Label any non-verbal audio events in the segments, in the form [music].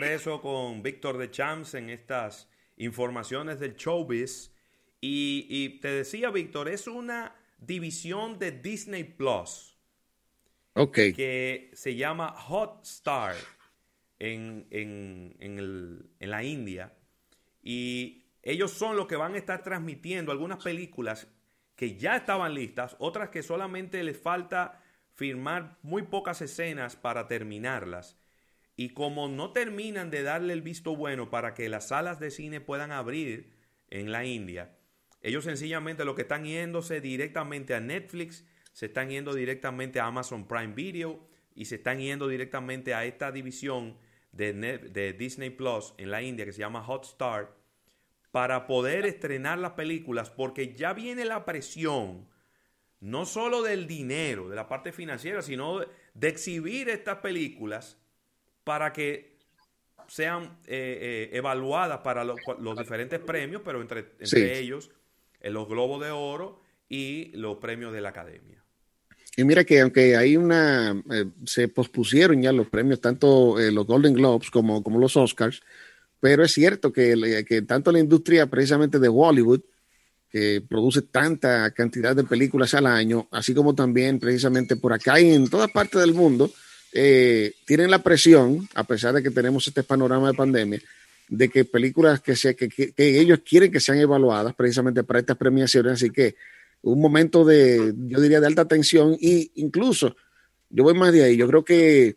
regreso con Víctor de Champs en estas informaciones del showbiz. Y, y te decía, Víctor, es una división de Disney Plus. Ok. Que se llama Hotstar en, en, en, el, en la India. Y ellos son los que van a estar transmitiendo algunas películas que ya estaban listas, otras que solamente les falta firmar muy pocas escenas para terminarlas. Y como no terminan de darle el visto bueno para que las salas de cine puedan abrir en la India, ellos sencillamente lo que están yéndose directamente a Netflix, se están yendo directamente a Amazon Prime Video y se están yendo directamente a esta división de, Disney Plus en la India que se llama Hotstar para poder estrenar las películas porque ya viene la presión no solo del dinero, de la parte financiera, sino de, exhibir estas películas para que sean eh, eh, evaluadas para los diferentes premios, pero entre, entre ellos en los Globos de Oro y los premios de la Academia. Y mira que aunque hay una, eh, se pospusieron ya los premios, tanto los Golden Globes como, como los Oscars, pero es cierto que, que tanto la industria precisamente de Hollywood, que produce tanta cantidad de películas al año, así como también precisamente por acá y en toda parte del mundo, eh, tienen la presión, a pesar de que tenemos este panorama de pandemia, de que películas que, sea, que, que, ellos quieren que sean evaluadas precisamente para estas premiaciones, así que un momento de, yo diría, de alta tensión e incluso, yo voy más de ahí, yo creo que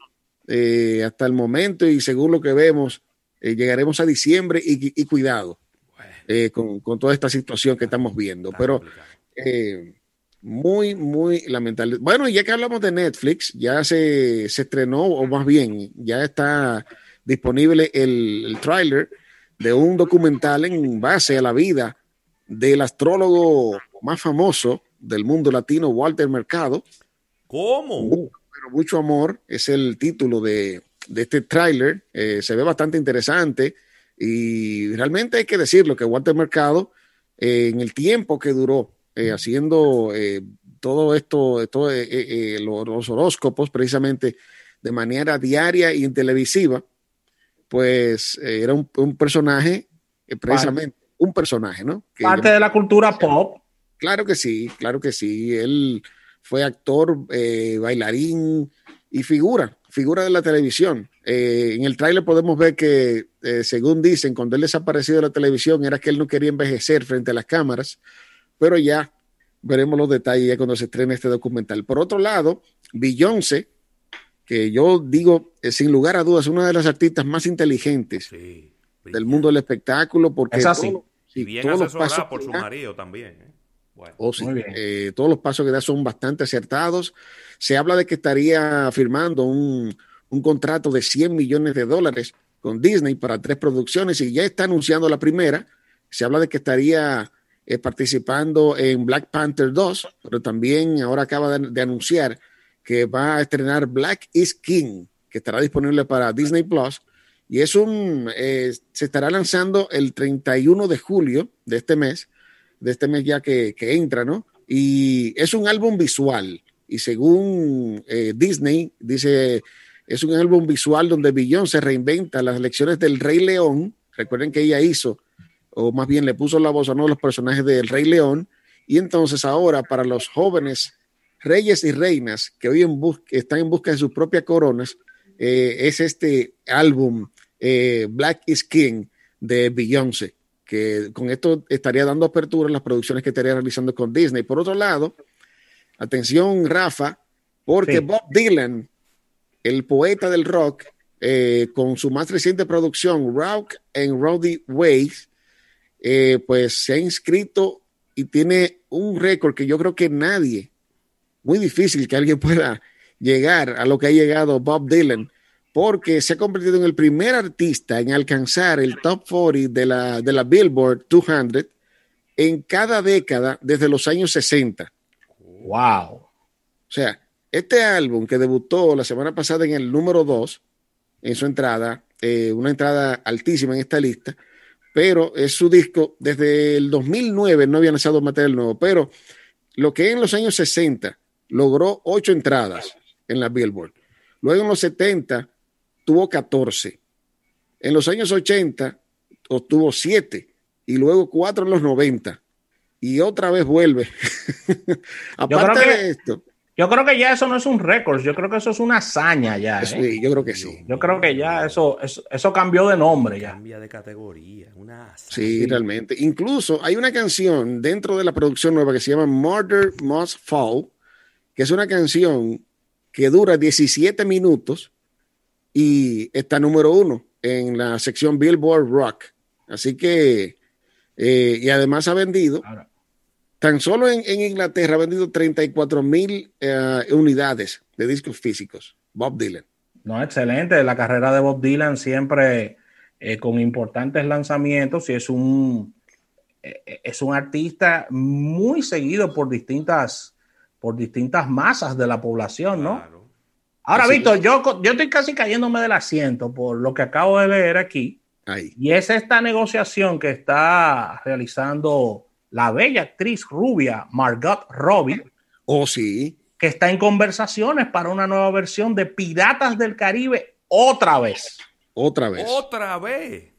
eh, hasta el momento y según lo que vemos, eh, llegaremos a diciembre y, cuidado eh, con, toda esta situación que estamos viendo. Pero eh, muy, muy lamentable. Bueno, ya que hablamos de Netflix, ya se, estrenó, o más bien, ya está disponible el, el tráiler de un documental en base a la vida del astrólogo más famoso del mundo latino, Walter Mercado. ¿Cómo? pero mucho amor es el título de, de este tráiler. Eh, se ve bastante interesante y realmente hay que decirlo que Walter Mercado, eh, en el tiempo que duró eh, haciendo todo esto, todo, los horóscopos precisamente de manera diaria y en televisiva, pues era un, personaje, precisamente un personaje, ¿no? Parte de la cultura pop. Claro que sí, claro que sí. Él fue actor, bailarín y figura figura de la televisión. Eh, en el tráiler podemos ver que, eh, según dicen, cuando él desapareció de la televisión era que él no quería envejecer frente a las cámaras, pero ya veremos los detalles cuando se estrene este documental. Por otro lado, Beyoncé, que yo digo, eh, sin lugar a dudas, una de las artistas más inteligentes del mundo del espectáculo, porque es así. y bien todos los pasos por su marido también. Oh, todos los pasos que da son bastante acertados. Se habla de que estaría firmando un, contrato de 100 millones de dólares con Disney para tres producciones y ya está anunciando la primera. Se habla de que estaría eh, participando en Black Panther 2, pero también ahora acaba de, anunciar que va a estrenar Black is King, que estará disponible para Disney Plus. Y es un, eh, se estará lanzando el 31 de julio de este mes, de este mes ya que, que entra, ¿no? Y es un álbum visual y según eh, Disney, dice, es un álbum visual donde se reinventa las lecciones del Rey León. Recuerden que ella hizo, o más bien le puso la voz a uno de los personajes del Rey León. Y entonces ahora para los jóvenes reyes y reinas que hoy en están en busca de sus propias coronas, eh, es este álbum eh, Black is King de Beyoncé, que con esto estaría dando apertura a las producciones que estaría realizando con Disney. Por otro lado, Atención, Rafa, porque Bob Dylan, el poeta del rock, eh, con su más reciente producción, Rock and Rowdy Ways, eh, pues se ha inscrito y tiene un récord que yo creo que nadie, muy difícil que alguien [laughs] pueda llegar a lo que ha llegado Bob Dylan, porque se ha convertido en el primer artista en alcanzar el top 40 de la, de la Billboard 200 en cada década desde los años 60. Wow. O sea, este álbum que debutó la semana pasada en el número 2, en su entrada, eh, una entrada altísima en esta lista, pero es su disco desde el 2009, no había lanzado material nuevo, pero lo que en los años 60 logró ocho entradas en la Billboard. Luego en los 70 tuvo 14. En los años 80 obtuvo siete y luego cuatro en los 90 y otra vez vuelve. [laughs] Aparte de esto. Yo creo que ya eso no es un récord, yo creo que eso es una hazaña ya. ¿eh? yo creo que sí. Yo creo que ya eso, eso, cambió de nombre ya. Cambia de categoría, una Sí, realmente. Incluso hay una canción dentro de la producción nueva que se llama Murder Must Fall, que es una canción que dura 17 minutos y está número uno en la sección Billboard Rock. Así que, eh, y además ha vendido, tan solo en, Inglaterra ha vendido 34 mil eh, unidades de discos físicos. Bob Dylan. No, excelente. La carrera de Bob Dylan siempre eh, con importantes lanzamientos y es un, es un artista muy seguido por distintas, por distintas masas de la población, ¿no? Ahora, Víctor, yo, yo estoy casi cayéndome del asiento por lo que acabo de leer aquí. Y es esta negociación que está realizando la bella actriz rubia Margot Robbie. Oh, sí. Que está en conversaciones para una nueva versión de Piratas del Caribe otra vez. Otra vez. Otra vez.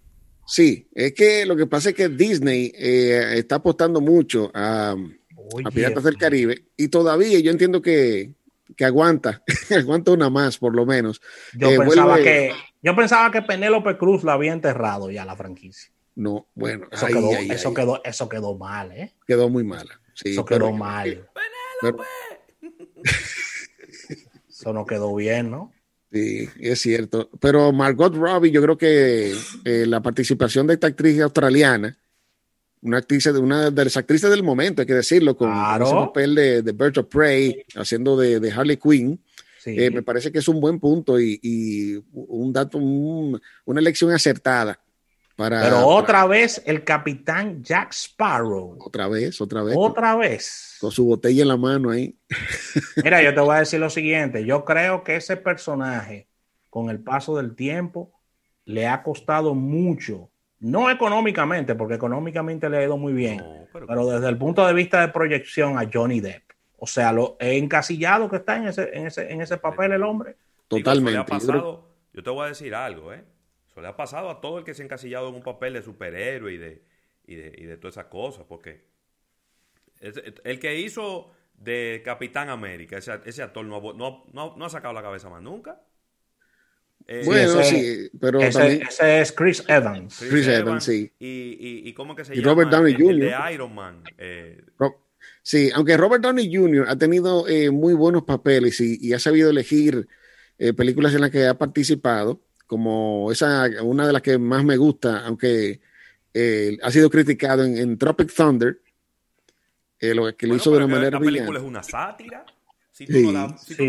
Sí, es que lo que pasa es que Disney eh, está apostando mucho a, a Piratas del Caribe y todavía yo entiendo que, que aguanta, [laughs] aguanta una más por lo menos. Yo, eh, pensaba que, yo pensaba que Penélope Cruz la había enterrado ya la franquicia. No, bueno, eso, quedó, eso, Quedó, eso quedó mal, ¿eh? Quedó muy mala. eso quedó mal. eso no quedó bien, ¿no? Sí, es cierto. Pero Margot Robbie, yo creo que eh, la participación de esta actriz australiana una actriz, una de las actrices del momento, hay que decirlo, con ese papel de, de Birds of Prey, haciendo de, Harley Quinn. Eh, me parece que es un buen punto y, un dato, una elección acertada. Para, Pero otra vez el capitán Jack Sparrow. Otra vez, otra vez. Otra vez. Con su botella en la mano ahí. [laughs] Mira, yo te voy a decir lo siguiente. Yo creo que ese personaje, con el paso del tiempo, le ha costado mucho no económicamente, porque económicamente le ha ido muy bien, pero, desde el punto de vista de proyección a Johnny Depp. O sea, lo encasillado que está en ese, en ese, en ese papel el hombre. Totalmente. yo te voy a decir algo, ¿eh? Eso le ha pasado a todo el que se ha encasillado en un papel de superhéroe y de, y de, y de todas esas cosas, porque el que hizo de Capitán América, ese, ese actor no, no, no ha sacado la cabeza más nunca. Eh, bueno, sí, pero ese, también... ese, es Chris Evans. Chris, Evans, sí. Y, y, y, cómo que se y llama? Robert Downey Jr. de Iron Man. Eh. Sí, aunque Robert Downey Jr. ha tenido eh, muy buenos papeles y, y ha sabido elegir eh, películas en las que ha participado, como esa, una de las que más me gusta, aunque eh, ha sido criticado en, en Tropic Thunder, lo que lo hizo de una manera La película es una sátira. Si tú, no,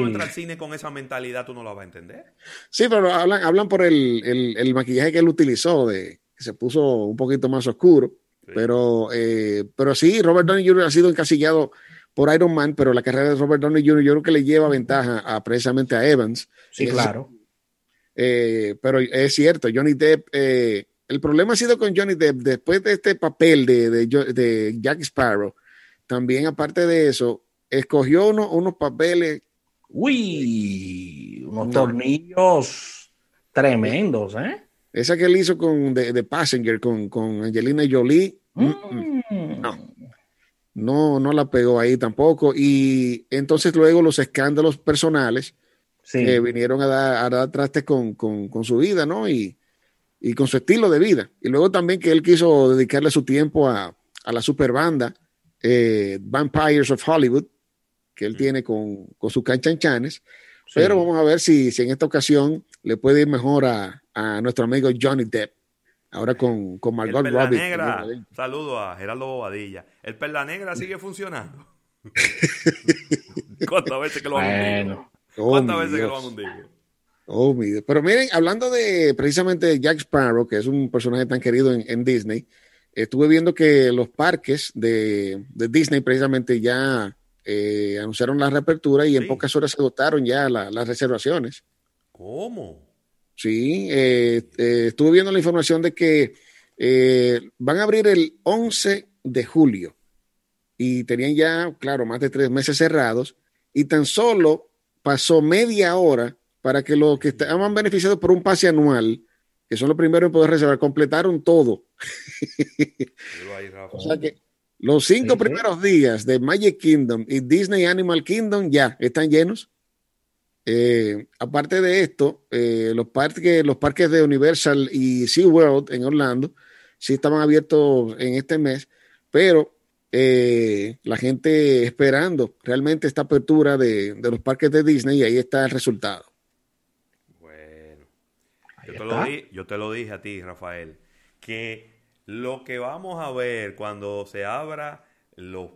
entras al cine con esa mentalidad, tú no la vas a entender. Sí, pero hablan, hablan por el, maquillaje que él utilizó, de que se puso un poquito más oscuro. Pero, eh, pero sí, Robert Downey Jr. ha sido encasillado por Iron Man, pero la carrera de Robert Downey Jr. yo creo que le lleva ventaja a, precisamente a Evans. Sí, claro. Eh, pero es cierto, Johnny Depp, eh, el problema ha sido con Johnny Depp, después de este papel de, de, de Jack Sparrow, también aparte de eso, escogió unos papeles. Uy, unos tornillos tremendos, ¿eh? Esa que él hizo con The, Passenger, con, con, Angelina Jolie. Mm, mm. No. no. No, la pegó ahí tampoco. Y entonces luego los escándalos personales que vinieron a dar, a dar trastes con, su vida, ¿no? Y, con su estilo de vida. Y luego también que él quiso dedicarle su tiempo a, la super banda eh, Vampires of Hollywood, que él tiene con, con sus canchanchanes. Pero vamos a ver si, si, en esta ocasión le puede ir mejor a, a nuestro amigo Johnny Depp. Ahora con, con Margot el Robbie. Negra, saludo a Gerardo Bobadilla. ¿El Perla Negra sigue funcionando? [laughs] [laughs] ¿Cuántas veces que lo han hundido? ¿Cuántas veces que lo han hundido? Oh, Pero miren, hablando de precisamente Jack Sparrow, que es un personaje tan querido en, en Disney, estuve viendo que los parques de, de Disney precisamente ya eh, anunciaron la reapertura y en pocas horas se dotaron ya las reservaciones. ¿Cómo? Sí, eh, eh, estuve viendo la información de que van a abrir el 11 de julio y tenían ya, claro, más de tres meses cerrados y tan solo pasó media hora para que los que estaban beneficiados por un pase anual que son los primeros en poder reservar, completaron todo. o sea que los cinco primeros días de Magic Kingdom y Disney Animal Kingdom ya están llenos. Eh, aparte de esto, eh, los, parques, los parques de Universal y SeaWorld en Orlando sí estaban abiertos en este mes, pero eh, la gente esperando realmente esta apertura de, los parques de Disney y ahí está el resultado. Bueno, yo te, yo te, lo dije a ti, Rafael, que lo que vamos a ver cuando se abra los,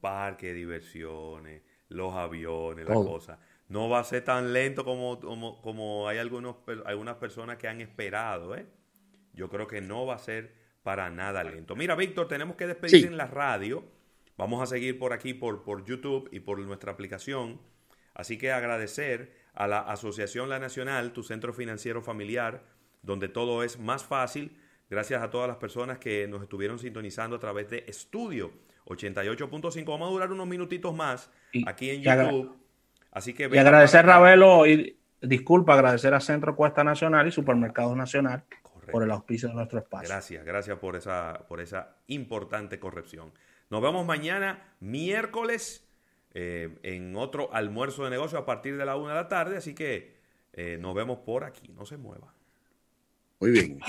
parques de diversiones, los aviones, las cosas, no va a ser tan lento como, como, hay algunos, algunas personas que han esperado. ¿eh? Yo creo que no va a ser para nada lento. Mira, Víctor, tenemos que despedir en la radio. Vamos a seguir por aquí, por, por YouTube y por nuestra aplicación. Así que agradecer a la Asociación La Nacional, tu centro financiero familiar, donde todo es más fácil Gracias a todas las personas que nos estuvieron sintonizando a través de Estudio 88.5. Vamos a durar unos minutitos más aquí en YouTube. Así que y agradecer, Ravelo, y disculpa, agradecer a Centro Cuesta Nacional y Supermercados Nacional por el auspicio de nuestro espacio. Gracias, gracias por esa, por esa importante corrección. Nos vemos mañana, miércoles, eh, en otro almuerzo de negocio a partir de la una de la tarde. Así que eh, nos vemos por aquí. No se mueva. Muy bien.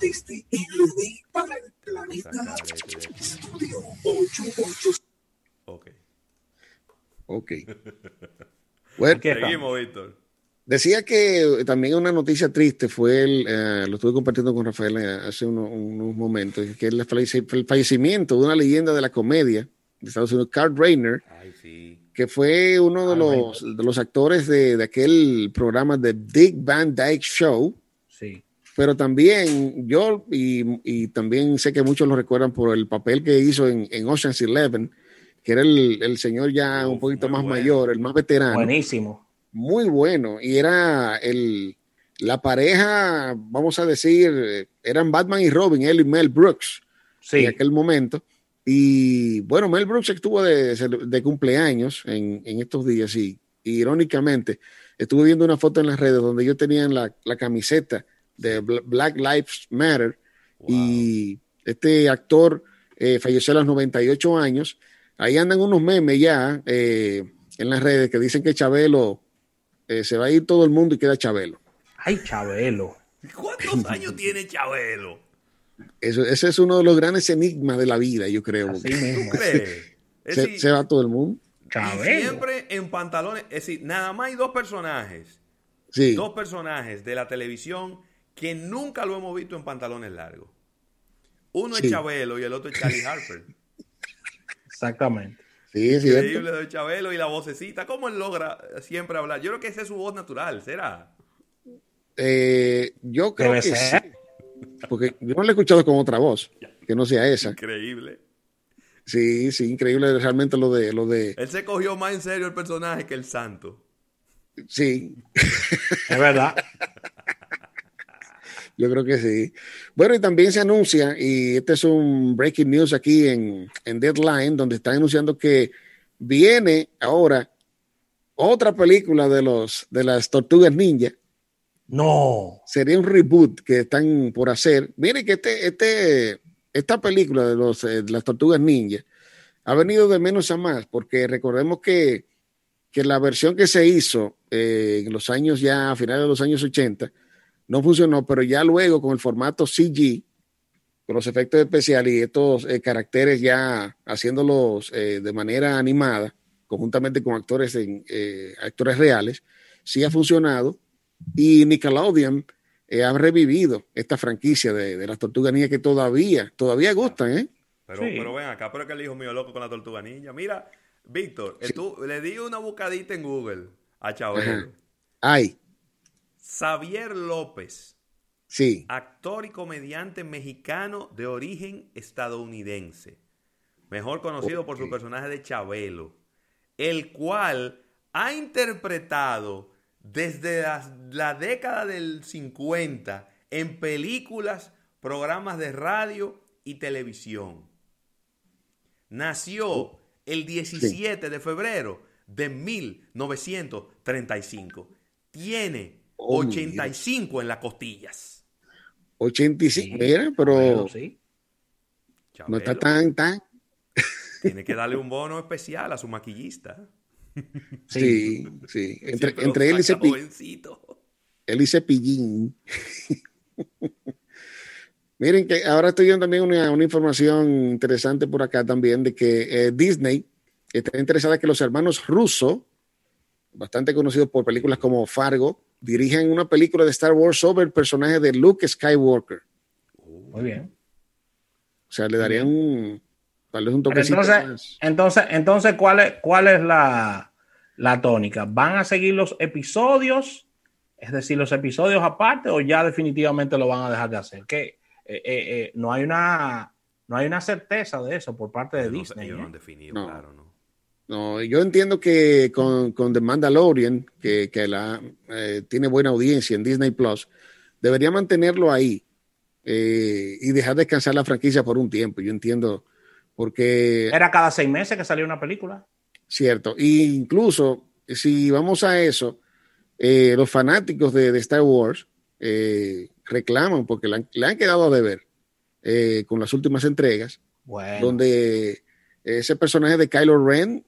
Desde LD para el planeta Estudio 88. Ok. Ok. [laughs] Bueno, seguimos, Víctor. Decía que también una noticia triste fue, el, eh, lo estuve compartiendo con Rafael eh, hace unos, momentos, que es el fallecimiento de una leyenda de la comedia de Estados Unidos, Carl Reiner, Ay, sí que fue uno de, los, de los actores de, de, aquel programa de Dick Van Dyke Show. Sí. Pero también yo, y, y, también sé que muchos lo recuerdan por el papel que hizo en, en Ocean's Eleven, que era el, el señor ya un poquito más mayor, el más veterano. Buenísimo. Muy bueno. Y era el, la pareja, vamos a decir, eran Batman y Robin, él y Mel Brooks sí. en aquel momento. Y bueno, Mel Brooks estuvo de, cumpleaños en, estos días y, irónicamente estuve viendo una foto en las redes donde yo tenía la, la camiseta de Black Lives Matter y este actor eh, falleció a los 98 años. Ahí andan unos memes ya eh, en las redes que dicen que Chabelo eh, se va a ir todo el mundo y queda Chabelo. Ay, Chabelo. ¿Cuántos [laughs] años tiene Chabelo? Eso, ese es uno de los grandes enigmas de la vida, yo creo. [laughs] Se, va todo el mundo. siempre en pantalones. Es decir, nada más hay dos personajes. Sí. Dos personajes de la televisión que nunca lo hemos visto en pantalones largos. Uno es Chabelo y el otro es Charlie Harper. [laughs] Exactamente. Sí, Increíble de Chabelo y la vocecita. ¿Cómo él logra siempre hablar? Yo creo que esa es su voz natural, ¿será? Eh, yo creo que sí. Porque yo no lo he escuchado con otra voz, que no sea esa. Increíble. Sí, sí, increíble realmente lo de, lo de... Él se cogió más en serio el personaje que el santo. Sí. Es verdad. [laughs] Yo creo que sí. Bueno, y también se anuncia, y este es un breaking news aquí en, en Deadline, donde están anunciando que viene ahora otra película de los de las tortugas ninja no. Sería un reboot que están por hacer. Mire que este, este, esta película de, los, eh, las tortugas ninja ha venido de menos a más, porque recordemos que, que la versión que se hizo eh, en los años ya, a finales de los años 80, no funcionó, pero ya luego con el formato CG, con los efectos especiales y estos eh, caracteres ya haciéndolos de manera animada, conjuntamente con actores, en, actores reales, sí ha funcionado y Nickelodeon eh, ha revivido esta franquicia de, de las tortugas ninja que todavía, todavía gustan, ¿eh? Pero, pero ven acá, pero es que el hijo mío loco con la tortuga ninja. Mira, Víctor, le di una buscadita en Google a Chabelo. Ay. Xavier López. Sí. Actor y comediante mexicano de origen estadounidense. Mejor conocido por su personaje de Chabelo. El cual ha interpretado desde la, década del 50 en películas, programas de radio y televisión. Nació el 17 de febrero de 1935. tiene 85 en las costillas. 85, mira, pero no está tan, tan. Tiene que darle un bono especial a su maquillista. Sí, sí. Entre, entre él y Cepillín. Él y Cepillín. Miren que ahora estoy viendo también una, información interesante por acá también de que eh, Disney está interesada en que los hermanos Russo, bastante conocidos por películas como Fargo, dirigen una película de Star Wars sobre el personaje de Luke Skywalker. Muy bien. O sea, le darían un, tal vez un toquecito entonces, entonces, entonces, ¿cuál es, cuál es la, la tónica? ¿Van a seguir los episodios? Es decir, los episodios aparte o ya definitivamente lo van a dejar de hacer. Que eh, eh, eh, no hay una no hay una certeza de eso por parte de Disney. no han definido, claro, ¿no? No, yo entiendo que con, con The Mandalorian, que, que la, tiene buena audiencia en Disney Plus, debería mantenerlo ahí y dejar descansar la franquicia por un tiempo. Yo entiendo, porque. Era cada seis meses que salía una película. Cierto. E incluso, si vamos a eso, los fanáticos de, de Star Wars eh, reclaman porque le han, quedado a deber eh, con las últimas entregas, donde ese personaje de Kylo Ren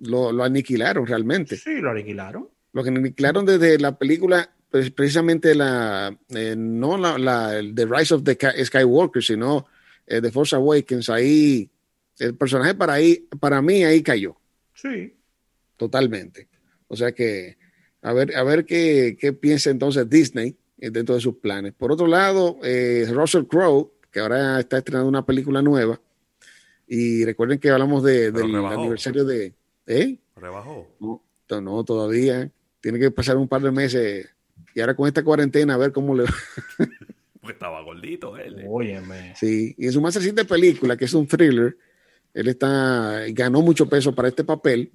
lo, aniquilaron realmente. Sí, lo aniquilaron. Lo que aniquilaron desde la película, pues, precisamente la, eh, no la, The Rise of the Skywalker, sino The Force Awakens, ahí, el personaje para, ahí, para mí ahí cayó. Sí. Totalmente. O sea que, a ver, a ver qué, qué piensa entonces Disney eh, dentro de sus planes. Por otro lado, eh, Russell Crowe, que ahora está estrenando una película nueva, y recuerden que hablamos de, del aniversario de... ¿Eh? ¿Rebajó? No, no, todavía. Tiene que pasar un par de meses. Y ahora con esta cuarentena, a ver cómo le va. [laughs] pues estaba gordito él. Óyeme. Sí, y en su más reciente película, que es un thriller, él está ganó mucho peso para este papel,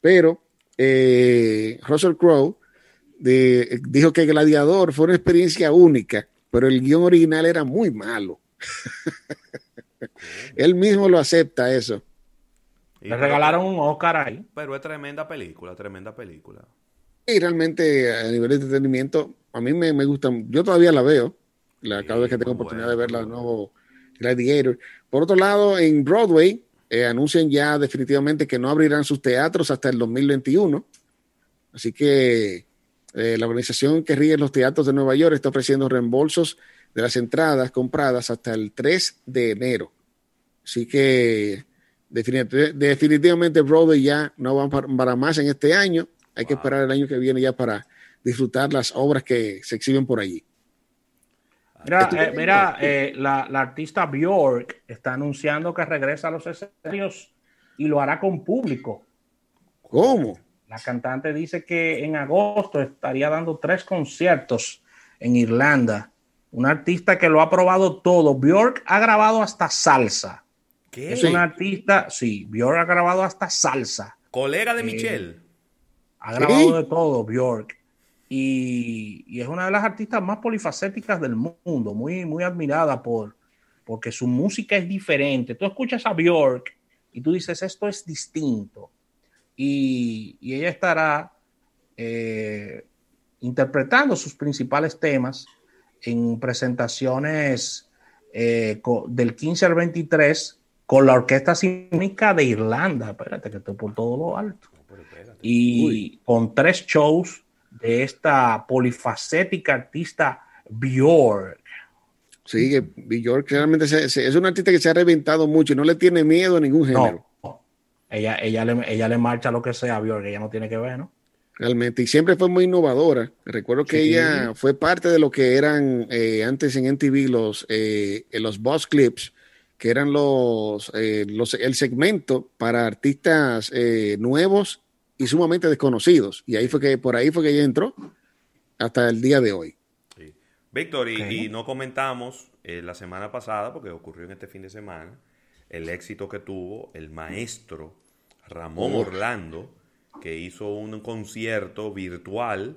pero eh, Russell Crowe dijo que Gladiador fue una experiencia única, pero el guion original era muy malo. [laughs] Él mismo lo acepta eso. Le regalaron un Oscar ahí. Pero es tremenda película, tremenda película. Y realmente a nivel de entretenimiento, a mí me, gusta, yo todavía la veo, la, cada vez que tengo oportunidad de ver la nuevo Gladiator. Por otro lado, en Broadway eh, anuncian ya definitivamente que no abrirán sus teatros hasta el 2021. Así que eh, la organización que rige los teatros de Nueva York está ofreciendo reembolsos de las entradas compradas hasta el 3 de enero. Así que definitivamente Broadway ya no va para más en este año. Hay que esperar el año que viene ya para disfrutar las obras que se exhiben por allí. Mira, eh, eh, la, la, artista Bjork está anunciando que regresa a los escenarios y lo hará con público. ¿Cómo? La cantante dice que en agosto estaría dando tres conciertos en Irlanda. Un artista que lo ha probado todo. Björk ha grabado hasta salsa. ¿Qué? Es un artista, sí, Björk ha grabado hasta salsa. Colega de eh, Michelle. Ha grabado de todo, Björk. Y, es una de las artistas más polifacéticas del mundo, muy, muy admirada por, porque su música es diferente. Tú escuchas a Björk y tú dices, esto es distinto y, ella estará eh, interpretando sus principales temas en presentaciones eh, del 15 al 23 con la Orquesta Sinfónica de Irlanda. Espérate, que estoy por todo lo alto. Y con tres shows de esta polifacética artista Björk. Sí, Björk realmente es un artista que se ha reventado mucho y no le tiene miedo a ningún género ella, ella, le, ella le marcha lo que sea a Björk, ella no tiene que ver, ¿no? Realmente, y siempre fue muy innovadora. Recuerdo que ella fue parte de lo que eran eh, antes en NTV los, eh, los Boss Clips, que eran los, eh, los el segmento para artistas nuevos y sumamente desconocidos. Y ahí fue que, por ahí fue que ella entró hasta el día de hoy. Víctor, y, y, no comentamos la semana pasada, porque ocurrió en este fin de semana, el éxito que tuvo el maestro Ramón Orlando, que hizo un concierto virtual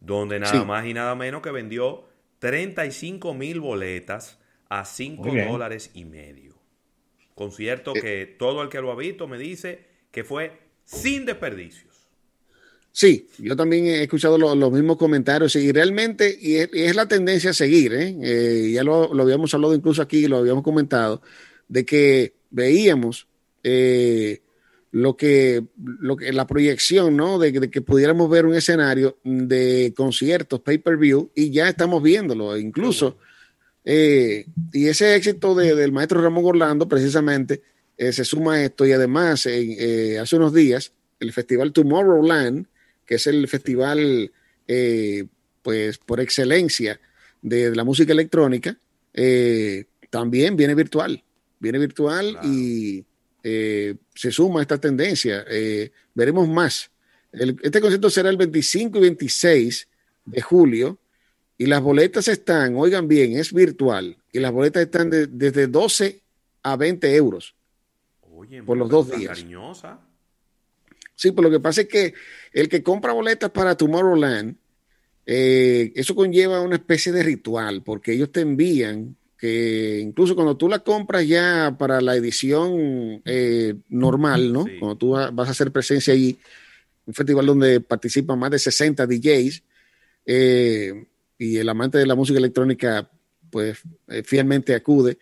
donde nada más y nada menos que vendió 35 mil boletas a 5 dólares y medio. Concierto eh. que todo el que lo ha visto me dice que fue sin desperdicios. Sí, yo también he escuchado los mismos comentarios y realmente y es, la tendencia a seguir, ¿eh? eh ya lo, habíamos hablado incluso aquí, lo habíamos comentado, de que veíamos eh, lo, que, lo que la proyección, ¿no? De, que pudiéramos ver un escenario de conciertos, pay-per-view, y ya estamos viéndolo, incluso. Eh, y ese éxito del maestro Ramón Orlando, precisamente, se suma a esto, y además, hace unos días, el festival Tomorrowland, que es el festival, eh, pues, por excelencia de, la música electrónica, eh, también viene virtual. Viene virtual y eh, se suma a esta tendencia. veremos más. este concierto será el 25 y 26 de julio y las boletas están, oigan bien, es virtual y las boletas están desde 12 a 20 euros por los dos días. Cariñosa. Sí, pues lo que pasa es que el que compra boletas para Tomorrowland, eh, eso conlleva una especie de ritual, porque ellos te envían que incluso cuando tú la compras ya para la edición eh, normal, ¿no? Cuando tú vas a hacer presencia allí, un festival donde participan más de 60 DJs, eh, y el amante de la música electrónica, pues fielmente acude,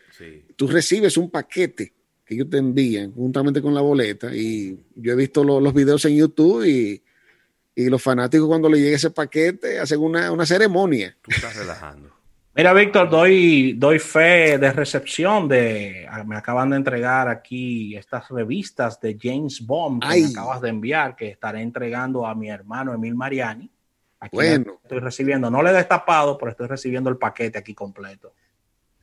tú recibes un paquete que ellos te envían juntamente con la boleta. Y yo he visto los videos en YouTube y, los fanáticos cuando le llega ese paquete hacen una, ceremonia. Tú estás relajando. [laughs] Mira, Víctor, doy, doy fe de recepción de. Me acaban de entregar aquí estas revistas de James Bond que me acabas de enviar, que estaré entregando a mi hermano Emil Mariani. Aquí bueno. estoy recibiendo, no le he destapado, pero estoy recibiendo el paquete aquí completo.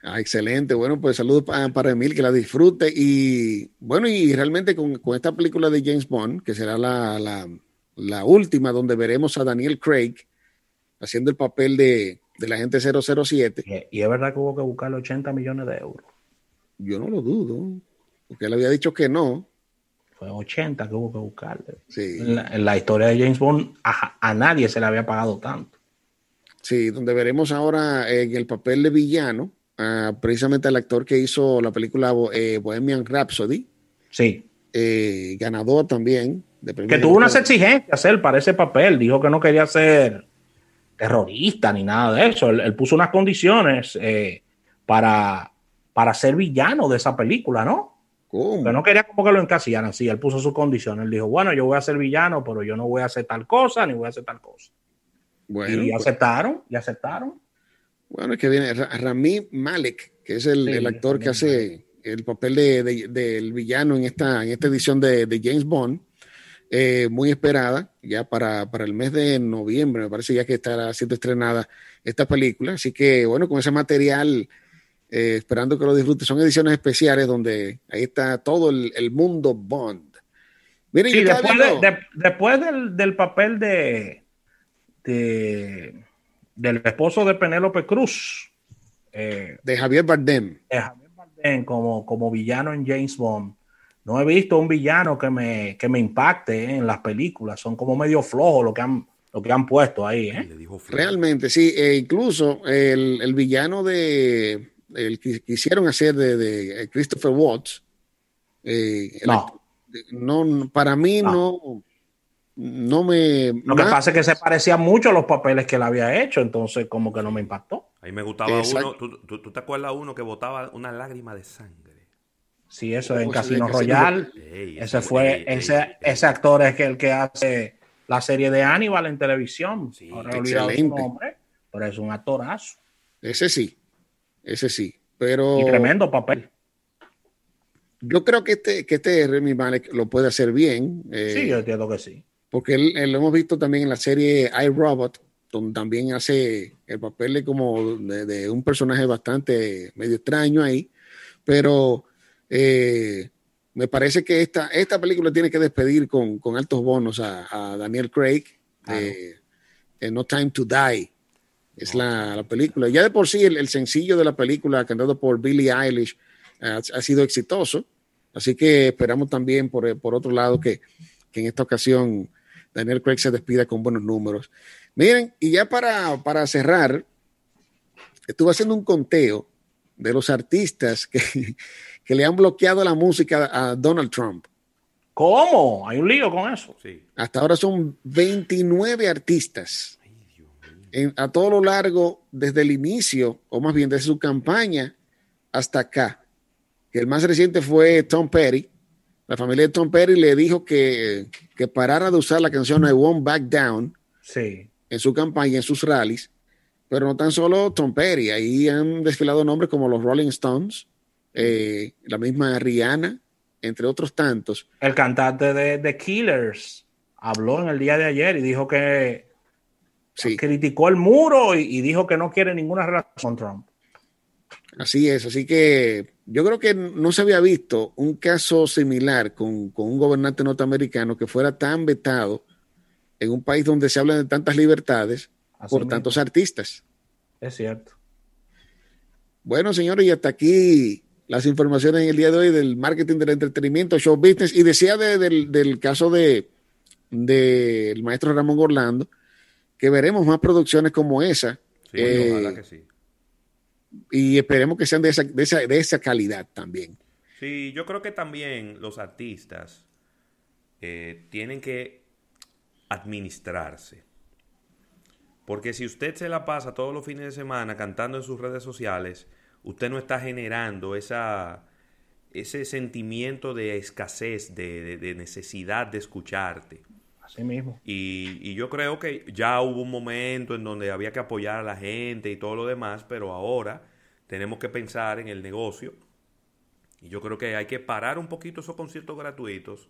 Ah, excelente. Bueno, pues saludos para, Emil, que la disfrute. Y bueno, y realmente con, esta película de James Bond, que será la, última donde veremos a Daniel Craig haciendo el papel de, de la gente 007. Y, es verdad que hubo que buscarle 80 millones de euros. Yo no lo dudo, porque él había dicho que no. Fue 80 que hubo que buscarle. Sí. En, la, historia de James Bond, a, a nadie se le había pagado tanto. Sí, donde veremos ahora en el papel de villano precisamente al actor que hizo la película eh, Bohemian Rhapsody. Sí. Eh, ganador también. que tuvo unas exigencias él para ese papel. Dijo que no quería ser terrorista ni nada de eso. Él, puso unas condiciones eh, para, para ser villano de esa película, ¿no? ¿Cómo? Que no quería como que lo encasillaran. Sí, él puso sus condiciones. Él dijo, bueno, yo voy a ser villano, pero yo no voy a hacer tal cosa ni voy a hacer tal cosa. Bueno, y pues aceptaron, y aceptaron. Bueno, es que viene Rami Malek, que es el, actor que hace el papel de, del villano en esta, en esta edición de, James Bond, eh, muy esperada, ya para, el mes de noviembre, me parece ya que estará siendo estrenada esta película. Así que, bueno, con ese material, eh, esperando que lo disfrute, son ediciones especiales donde ahí está todo el, mundo Bond. sí, después, del, del, papel de, de del esposo de Penélope Cruz. Eh, de Javier Bardem. De Javier Bardem como, como villano en James Bond. No he visto un villano que me, me impacte en las películas. Son como medio flojos lo que han, lo que han puesto ahí. ¿eh? Realmente, sí. E incluso el, villano de el que quisieron hacer de, Christopher Watts. Eh, no. no. Para mí no no me. Lo que pasa es que se parecía mucho a los papeles que él había hecho, entonces como que no me impactó. Ahí me gustaba uno, ¿tú, te acuerdas uno que botaba una lágrima de sangre? Sí, eso en Casino Royale. ese fue, ese, ese actor es el que hace la serie de Aníbal en televisión. Sí, Ahora excelente. nombre, pero es un actorazo. Ese sí, ese sí. Pero. Y tremendo papel. Yo creo que este, que este Remy Malek lo puede hacer bien. sí, yo entiendo que sí porque él, lo hemos visto también en la serie iRobot, donde también hace el papel de como de, un personaje bastante medio extraño ahí, pero eh, me parece que esta, esta película tiene que despedir con, altos bonos a, Daniel Craig de, No Time to Die. Es la, película. Ya de por sí el, sencillo de la película cantado por Billie Eilish ha, sido exitoso. Así que esperamos también por, por otro lado que, que en esta ocasión Daniel Craig se despida con buenos números. Miren, y ya para, para cerrar, estuve haciendo un conteo de los artistas que, [laughs] que, le han bloqueado la música a Donald Trump. ¿Cómo? Hay un lío con eso. Sí. Hasta ahora son 29 artistas a todo lo largo, desde el inicio, o más bien desde su campaña hasta acá. El más reciente fue Tom Petty. La familia de Tom Petty le dijo que, que parara de usar la canción I Won't Back Down sí. en su campaña, en sus rallies. Pero no tan solo Tom Petty, ahí han desfilado nombres como los Rolling Stones, eh, la misma Rihanna, entre otros tantos. El cantante de The Killers habló en el día de ayer y dijo que criticó el muro y, dijo que no quiere ninguna relación con Trump. Así es, así que yo creo que no se había visto un caso similar con, un gobernante norteamericano que fuera tan vetado en un país donde se hablan de tantas libertades por tantos artistas. Es cierto. Bueno, señores, y hasta aquí las informaciones en el día de hoy del marketing del entretenimiento, show business, y decía del, caso de del maestro Ramón Orlando, que veremos más producciones como esa. Eh, que sí. Y esperemos que sean de esa, de, esa, de esa calidad también. Sí, yo creo que también los artistas eh, tienen que administrarse. Porque si usted se la pasa todos los fines de semana cantando en sus redes sociales, usted no está generando esa, ese sentimiento de escasez, de necesidad de escucharte mismo. Y, yo creo que ya hubo un momento en donde había que apoyar a la gente y todo lo demás, pero ahora tenemos que pensar en el negocio. Y yo creo que hay que parar un poquito esos conciertos gratuitos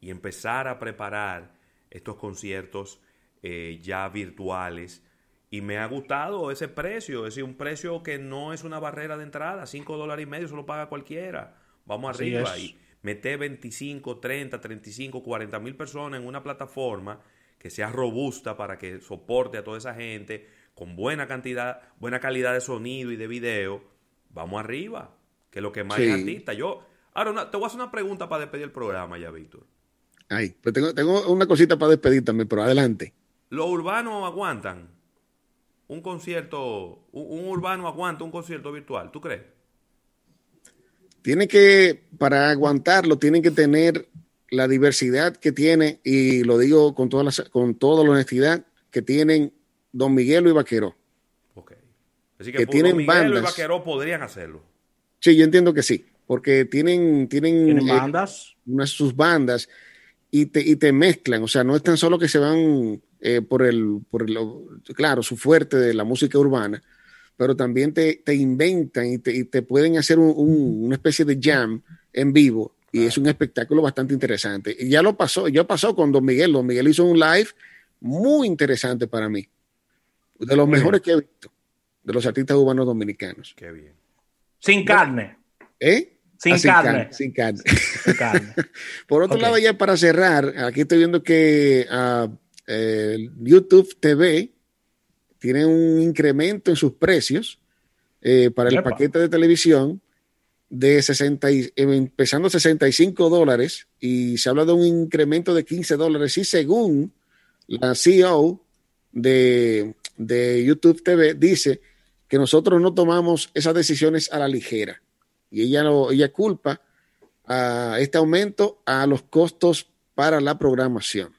y empezar a preparar estos conciertos eh, ya virtuales. Y me ha gustado ese precio, es decir, un precio que no es una barrera de entrada, 5 dólares y medio, se lo paga cualquiera. Vamos arriba. Y, meter 25, 30, 35, 40 mil personas en una plataforma que sea robusta para que soporte a toda esa gente con buena cantidad, buena calidad de sonido y de video, vamos arriba, que lo que más es artista. Yo, ahora te voy a hacer una pregunta para despedir el programa ya, Víctor. Ay, pues tengo, tengo una cosita para despedir también, pero adelante. ¿Los urbanos aguantan un concierto, un urbano aguanta un concierto virtual? ¿Tú crees? Tiene que, para aguantarlo, tienen que tener la diversidad que tiene, y lo digo con toda la, con toda la honestidad, que tienen Don Miguelo y Vaquero. Ok. Así que, tienen Don Miguelo y Vaquero podrían hacerlo. Sí, yo entiendo que sí, porque tienen, tienen, eh, bandas. sus bandas y te, y te mezclan, o sea, no es tan solo que se van eh, por, el, por el, claro, su fuerte de la música urbana, pero también te, inventan y te, pueden hacer una especie de jam en vivo y es un espectáculo bastante interesante. Y ya lo pasó, ya pasó con Don Miguel. Don Miguel hizo un live muy interesante para mí, de los mejores que he visto, de los artistas urbanos dominicanos. Qué bien. Sin carne. ¿Eh? Sin, ah, carne. sin, carne. Sin carne. [laughs] Por otro lado, ya para cerrar, aquí estoy viendo que uh, YouTube TV tiene un incremento en sus precios eh, para el paquete de televisión de 60 empezando 65 dólares y se habla de un incremento de 15 dólares y según la CEO de, de YouTube TV dice que nosotros no tomamos esas decisiones a la ligera y ella, lo, ella culpa a este aumento a los costos para la programación.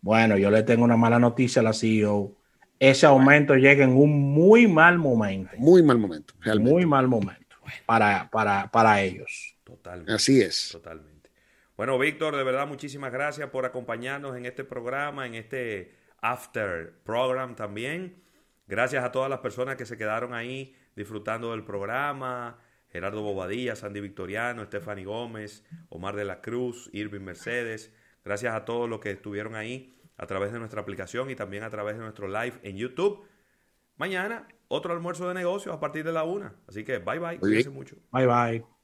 Bueno, yo le tengo una mala noticia a la CEO ese aumento llega en un muy mal momento. Muy mal momento, realmente. Muy mal momento para, para, para ellos. Totalmente. Así es. Totalmente. Bueno, Víctor, de verdad, muchísimas gracias por acompañarnos en este programa, en este after program también. Gracias a todas las personas que se quedaron ahí disfrutando del programa. Gerardo Bobadilla, Sandy Victoriano, Stephanie Gómez, Omar de la Cruz, Irving Mercedes. Gracias a todos los que estuvieron ahí a través de nuestra aplicación y también a través de nuestro live en YouTube. Mañana, otro almuerzo de negocios a partir de la una. Así que bye bye. Cuídense mucho. Bye bye.